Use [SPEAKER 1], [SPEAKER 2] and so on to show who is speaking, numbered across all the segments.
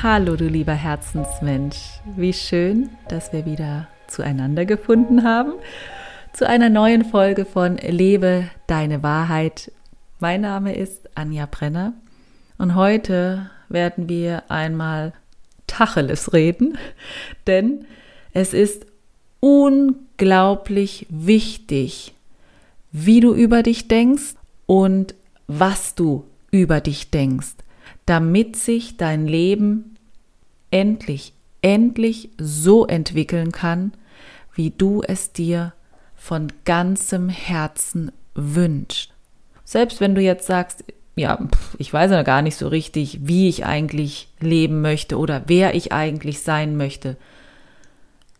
[SPEAKER 1] Hallo du lieber Herzensmensch, wie schön, dass wir wieder zueinander gefunden haben. Zu einer neuen Folge von Lebe deine Wahrheit. Mein Name ist Anja Brenner und heute werden wir einmal Tacheles reden, denn es ist unglaublich wichtig, wie du über dich denkst und was du über dich denkst, damit sich dein Leben endlich, endlich so entwickeln kann, wie du es dir von ganzem Herzen wünscht. Selbst wenn du jetzt sagst, ja, ich weiß ja gar nicht so richtig, wie ich eigentlich leben möchte oder wer ich eigentlich sein möchte.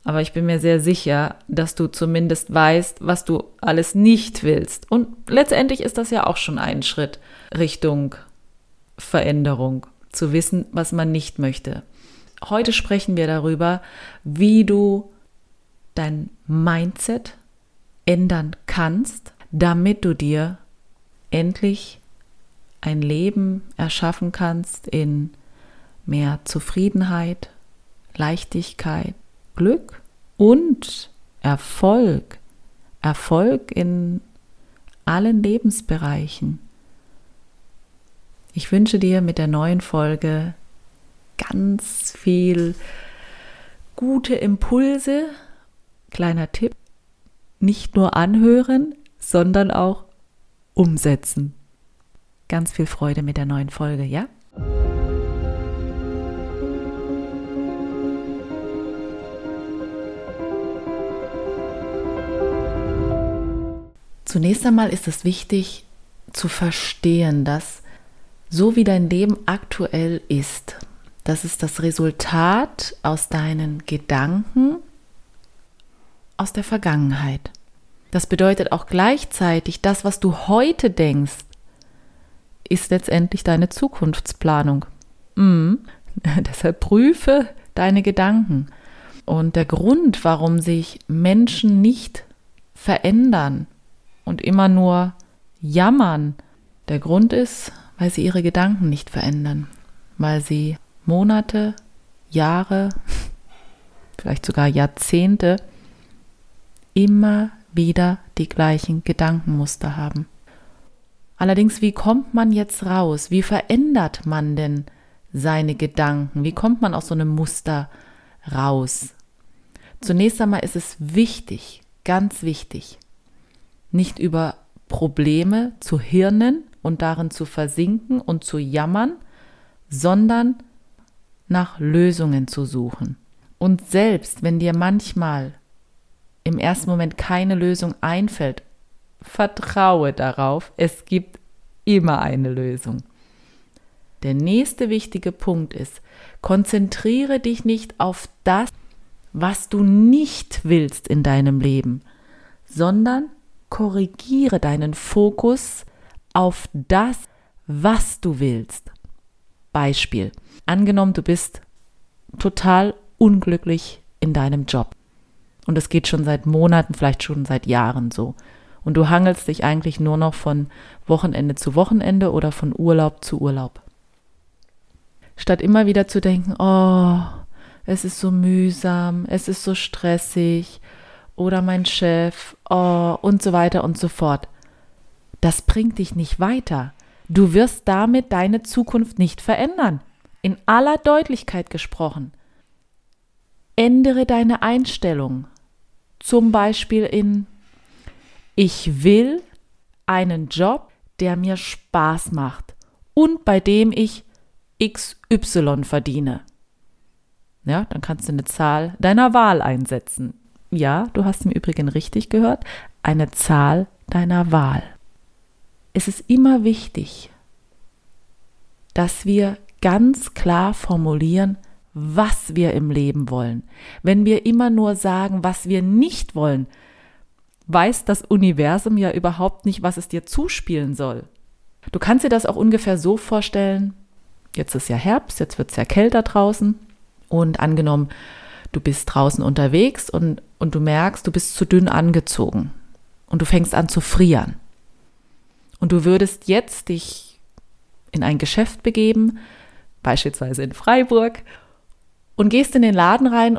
[SPEAKER 1] Aber ich bin mir sehr sicher, dass du zumindest weißt, was du alles nicht willst. Und letztendlich ist das ja auch schon ein Schritt Richtung Veränderung, zu wissen, was man nicht möchte. Heute sprechen wir darüber, wie du dein Mindset ändern kannst, damit du dir endlich ein Leben erschaffen kannst in mehr Zufriedenheit, Leichtigkeit, Glück und Erfolg. Erfolg in allen Lebensbereichen. Ich wünsche dir mit der neuen Folge ganz viel gute Impulse. Kleiner Tipp, nicht nur anhören, sondern auch umsetzen. Ganz viel Freude mit der neuen Folge, ja? Zunächst einmal ist es wichtig zu verstehen, dass so wie dein Leben aktuell ist, das ist das Resultat aus deinen Gedanken aus der Vergangenheit. Das bedeutet auch gleichzeitig, das, was du heute denkst, ist letztendlich deine Zukunftsplanung. Mhm. Deshalb prüfe deine Gedanken. Und der Grund, warum sich Menschen nicht verändern und immer nur jammern, der Grund ist, weil sie ihre Gedanken nicht verändern, weil sie Monate, Jahre, vielleicht sogar Jahrzehnte immer wieder die gleichen Gedankenmuster haben. Allerdings, wie kommt man jetzt raus? Wie verändert man denn seine Gedanken? Wie kommt man aus so einem Muster raus? Zunächst einmal ist es wichtig, ganz wichtig, nicht über Probleme zu hirnen und darin zu versinken und zu jammern, sondern nach Lösungen zu suchen. Und selbst wenn dir manchmal im ersten Moment keine Lösung einfällt, vertraue darauf, es gibt immer eine Lösung. Der nächste wichtige Punkt ist, konzentriere dich nicht auf das, was du nicht willst in deinem Leben, sondern korrigiere deinen Fokus auf das, was du willst. Beispiel. Angenommen, du bist total unglücklich in deinem Job. Und es geht schon seit Monaten, vielleicht schon seit Jahren so. Und du hangelst dich eigentlich nur noch von Wochenende zu Wochenende oder von Urlaub zu Urlaub. Statt immer wieder zu denken, oh, es ist so mühsam, es ist so stressig oder mein Chef, oh, und so weiter und so fort. Das bringt dich nicht weiter. Du wirst damit deine Zukunft nicht verändern. In aller Deutlichkeit gesprochen. Ändere deine Einstellung zum Beispiel in, ich will einen Job, der mir Spaß macht und bei dem ich XY verdiene. Ja, dann kannst du eine Zahl deiner Wahl einsetzen. Ja, du hast im Übrigen richtig gehört, eine Zahl deiner Wahl. Es ist immer wichtig, dass wir ganz klar formulieren, was wir im Leben wollen. Wenn wir immer nur sagen, was wir nicht wollen, weiß das Universum ja überhaupt nicht, was es dir zuspielen soll. Du kannst dir das auch ungefähr so vorstellen, jetzt ist ja Herbst, jetzt wird es ja kälter draußen und angenommen, du bist draußen unterwegs und, und du merkst, du bist zu dünn angezogen und du fängst an zu frieren. Und du würdest jetzt dich in ein Geschäft begeben, beispielsweise in Freiburg, und gehst in den Laden rein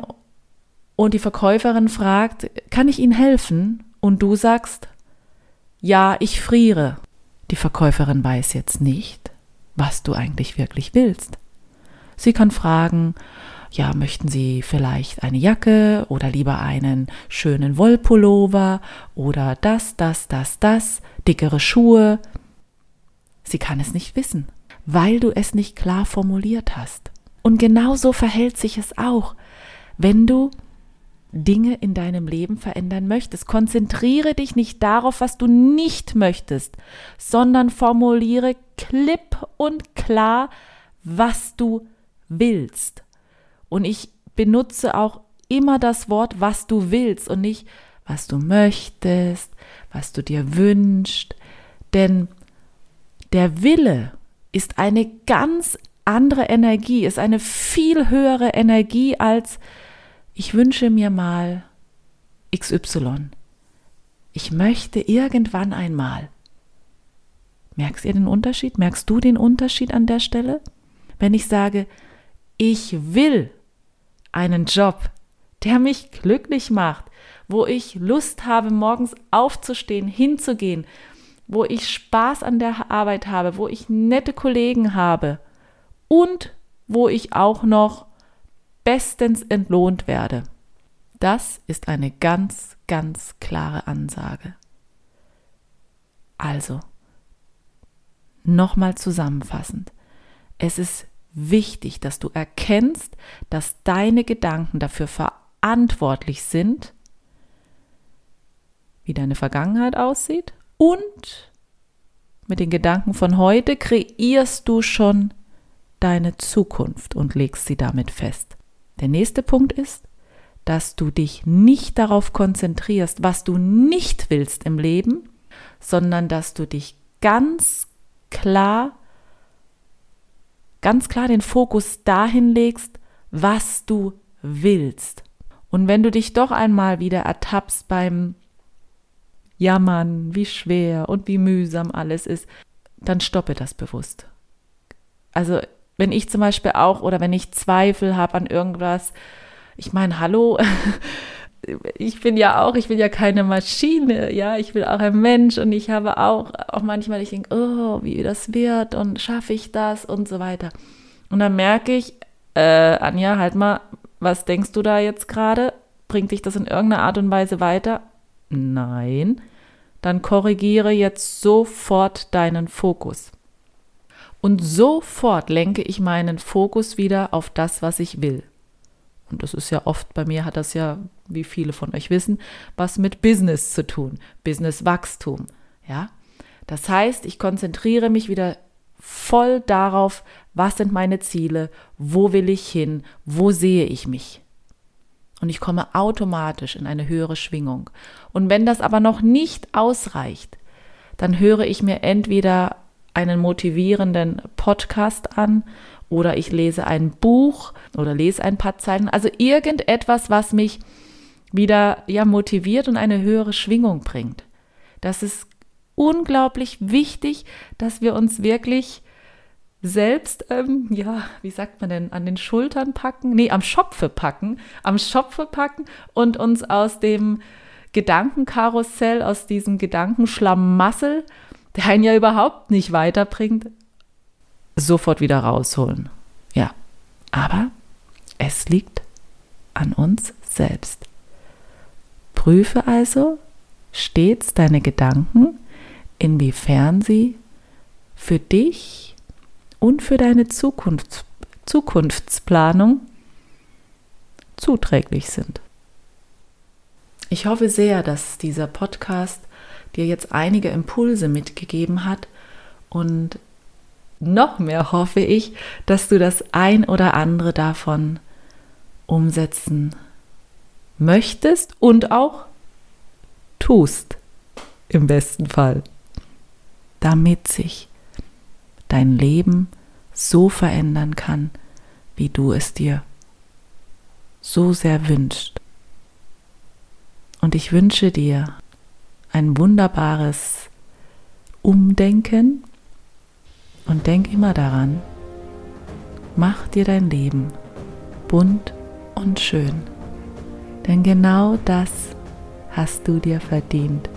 [SPEAKER 1] und die Verkäuferin fragt, kann ich Ihnen helfen? Und du sagst, ja, ich friere. Die Verkäuferin weiß jetzt nicht, was du eigentlich wirklich willst. Sie kann fragen, ja, möchten Sie vielleicht eine Jacke oder lieber einen schönen Wollpullover oder das, das, das, das, dickere Schuhe? Sie kann es nicht wissen, weil du es nicht klar formuliert hast. Und genauso verhält sich es auch, wenn du Dinge in deinem Leben verändern möchtest. Konzentriere dich nicht darauf, was du nicht möchtest, sondern formuliere klipp und klar, was du willst. Und ich benutze auch immer das Wort, was du willst und nicht, was du möchtest, was du dir wünschst. Denn der Wille ist eine ganz andere Energie, ist eine viel höhere Energie als ich wünsche mir mal XY. Ich möchte irgendwann einmal. Merkst ihr den Unterschied? Merkst du den Unterschied an der Stelle? Wenn ich sage, ich will einen Job, der mich glücklich macht, wo ich Lust habe, morgens aufzustehen, hinzugehen, wo ich Spaß an der Arbeit habe, wo ich nette Kollegen habe und wo ich auch noch bestens entlohnt werde. Das ist eine ganz, ganz klare Ansage. Also, nochmal zusammenfassend. Es ist wichtig, dass du erkennst, dass deine Gedanken dafür verantwortlich sind, wie deine Vergangenheit aussieht und mit den Gedanken von heute kreierst du schon deine Zukunft und legst sie damit fest. Der nächste Punkt ist, dass du dich nicht darauf konzentrierst, was du nicht willst im Leben, sondern dass du dich ganz klar, ganz klar den Fokus dahin legst, was du willst. Und wenn du dich doch einmal wieder ertappst beim Jammern, wie schwer und wie mühsam alles ist, dann stoppe das bewusst. Also wenn ich zum Beispiel auch oder wenn ich Zweifel habe an irgendwas, ich meine, hallo, ich bin ja auch, ich bin ja keine Maschine, ja, ich bin auch ein Mensch und ich habe auch, auch manchmal, ich denke, oh, wie das wird und schaffe ich das und so weiter. Und dann merke ich, äh, Anja, halt mal, was denkst du da jetzt gerade? Bringt dich das in irgendeiner Art und Weise weiter? Nein. Dann korrigiere jetzt sofort deinen Fokus. Und sofort lenke ich meinen Fokus wieder auf das, was ich will. Und das ist ja oft, bei mir hat das ja, wie viele von euch wissen, was mit Business zu tun, Business-Wachstum. Ja? Das heißt, ich konzentriere mich wieder voll darauf, was sind meine Ziele, wo will ich hin, wo sehe ich mich. Und ich komme automatisch in eine höhere Schwingung. Und wenn das aber noch nicht ausreicht, dann höre ich mir entweder einen motivierenden Podcast an oder ich lese ein Buch oder lese ein paar Zeilen. Also irgendetwas, was mich wieder ja motiviert und eine höhere Schwingung bringt. Das ist unglaublich wichtig, dass wir uns wirklich selbst, ähm, ja, wie sagt man denn, an den Schultern packen, nee, am Schopfe packen, am Schopfe packen und uns aus dem Gedankenkarussell, aus diesem Gedankenschlamassel der einen ja überhaupt nicht weiterbringt, sofort wieder rausholen. Ja, aber es liegt an uns selbst. Prüfe also stets deine Gedanken, inwiefern sie für dich und für deine Zukunft, Zukunftsplanung zuträglich sind. Ich hoffe sehr, dass dieser Podcast dir jetzt einige Impulse mitgegeben hat und noch mehr hoffe ich, dass du das ein oder andere davon umsetzen möchtest und auch tust, im besten Fall, damit sich dein Leben so verändern kann, wie du es dir so sehr wünschst. Und ich wünsche dir ein wunderbares Umdenken und denk immer daran, mach dir dein Leben bunt und schön. Denn genau das hast du dir verdient.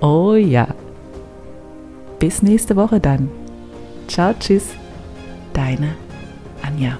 [SPEAKER 1] Oh ja. Bis nächste Woche dann. Ciao, tschüss. Deine Anja.